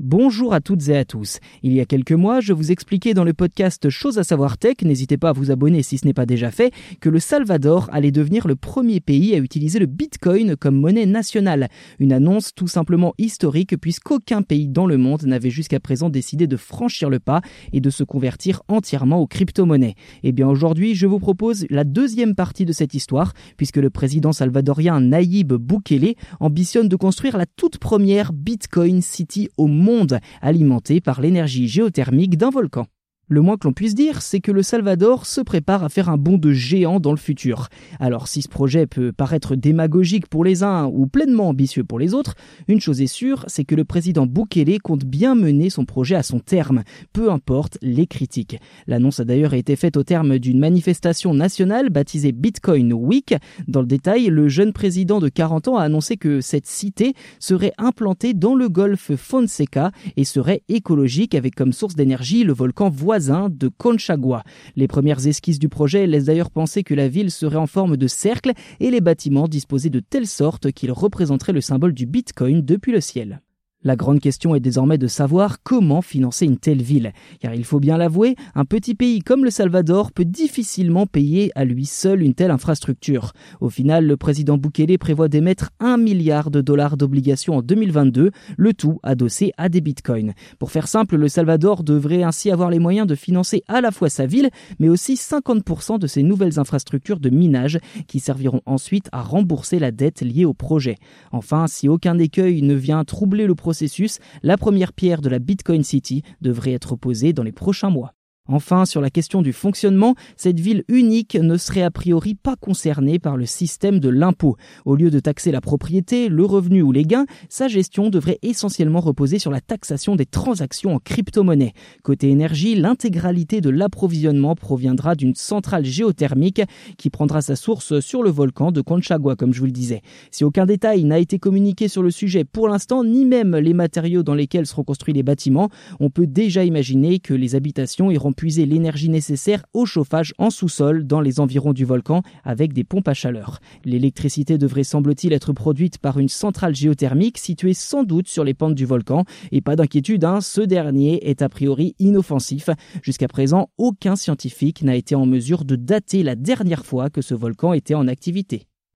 Bonjour à toutes et à tous. Il y a quelques mois, je vous expliquais dans le podcast Chose à savoir tech, n'hésitez pas à vous abonner si ce n'est pas déjà fait, que le Salvador allait devenir le premier pays à utiliser le Bitcoin comme monnaie nationale. Une annonce tout simplement historique puisqu'aucun pays dans le monde n'avait jusqu'à présent décidé de franchir le pas et de se convertir entièrement aux crypto-monnaies. Eh bien aujourd'hui, je vous propose la deuxième partie de cette histoire puisque le président salvadorien Nayib Bukele ambitionne de construire la toute première Bitcoin City au monde monde alimenté par l'énergie géothermique d'un volcan. Le moins que l'on puisse dire, c'est que le Salvador se prépare à faire un bond de géant dans le futur. Alors si ce projet peut paraître démagogique pour les uns ou pleinement ambitieux pour les autres, une chose est sûre, c'est que le président Bukele compte bien mener son projet à son terme, peu importe les critiques. L'annonce a d'ailleurs été faite au terme d'une manifestation nationale baptisée Bitcoin Week. Dans le détail, le jeune président de 40 ans a annoncé que cette cité serait implantée dans le golfe Fonseca et serait écologique avec comme source d'énergie le volcan voisin de Conchagua. Les premières esquisses du projet laissent d'ailleurs penser que la ville serait en forme de cercle et les bâtiments disposés de telle sorte qu'ils représenteraient le symbole du Bitcoin depuis le ciel. La grande question est désormais de savoir comment financer une telle ville, car il faut bien l'avouer, un petit pays comme le Salvador peut difficilement payer à lui seul une telle infrastructure. Au final, le président Bukele prévoit d'émettre un milliard de dollars d'obligations en 2022, le tout adossé à des bitcoins. Pour faire simple, le Salvador devrait ainsi avoir les moyens de financer à la fois sa ville, mais aussi 50% de ses nouvelles infrastructures de minage qui serviront ensuite à rembourser la dette liée au projet. Enfin, si aucun écueil ne vient troubler le la première pierre de la Bitcoin City devrait être posée dans les prochains mois. Enfin, sur la question du fonctionnement, cette ville unique ne serait a priori pas concernée par le système de l'impôt. Au lieu de taxer la propriété, le revenu ou les gains, sa gestion devrait essentiellement reposer sur la taxation des transactions en crypto-monnaie. Côté énergie, l'intégralité de l'approvisionnement proviendra d'une centrale géothermique qui prendra sa source sur le volcan de Conchagua, comme je vous le disais. Si aucun détail n'a été communiqué sur le sujet pour l'instant, ni même les matériaux dans lesquels seront construits les bâtiments, on peut déjà imaginer que les habitations iront puiser l'énergie nécessaire au chauffage en sous-sol dans les environs du volcan avec des pompes à chaleur. L'électricité devrait semble-t-il être produite par une centrale géothermique située sans doute sur les pentes du volcan et pas d'inquiétude, hein, ce dernier est a priori inoffensif. Jusqu'à présent, aucun scientifique n'a été en mesure de dater la dernière fois que ce volcan était en activité.